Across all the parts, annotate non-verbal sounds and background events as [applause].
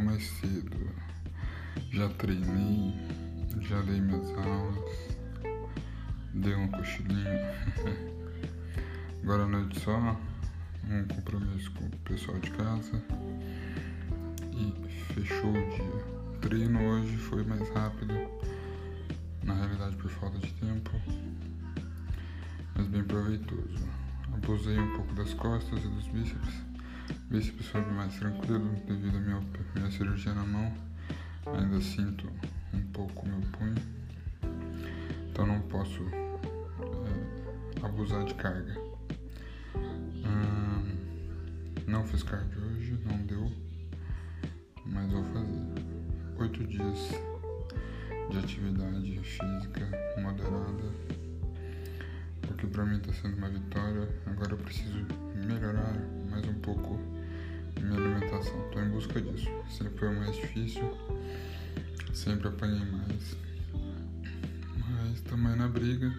mais cedo. Já treinei, já dei minhas aulas, dei um cochilinho. [laughs] Agora à noite só um compromisso com o pessoal de casa e fechou o dia. O treino hoje foi mais rápido, na realidade por falta de tempo, mas bem proveitoso. Abusei um pouco das costas e dos bíceps. Bíceps foi mais tranquilo devido à minha, minha cirurgia na mão. Ainda sinto um pouco meu punho, então não posso é, abusar de carga. Hum, não fiz cardio hoje, não deu, mas vou fazer. Oito dias de atividade física moderada, o que pra mim tá sendo uma vitória. Agora eu preciso melhorar busca disso. Sempre foi mais difícil, sempre apanhei mais. Mas também na briga,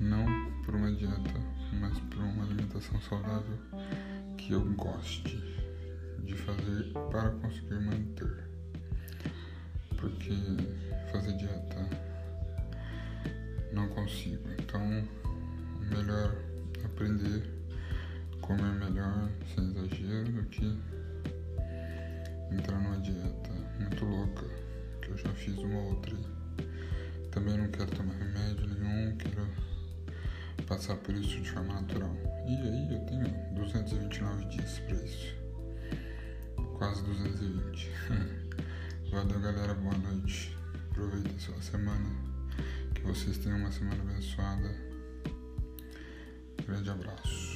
não por uma dieta, mas por uma alimentação saudável que eu goste de fazer para conseguir manter. Porque fazer dieta não consigo. Então, melhor aprender fiz uma outra. Também não quero tomar remédio nenhum, quero passar por isso de forma natural. E aí eu tenho 229 dias para isso. Quase 220. [laughs] Valeu galera, boa noite. Aproveita a sua semana. Que vocês tenham uma semana abençoada. Grande abraço.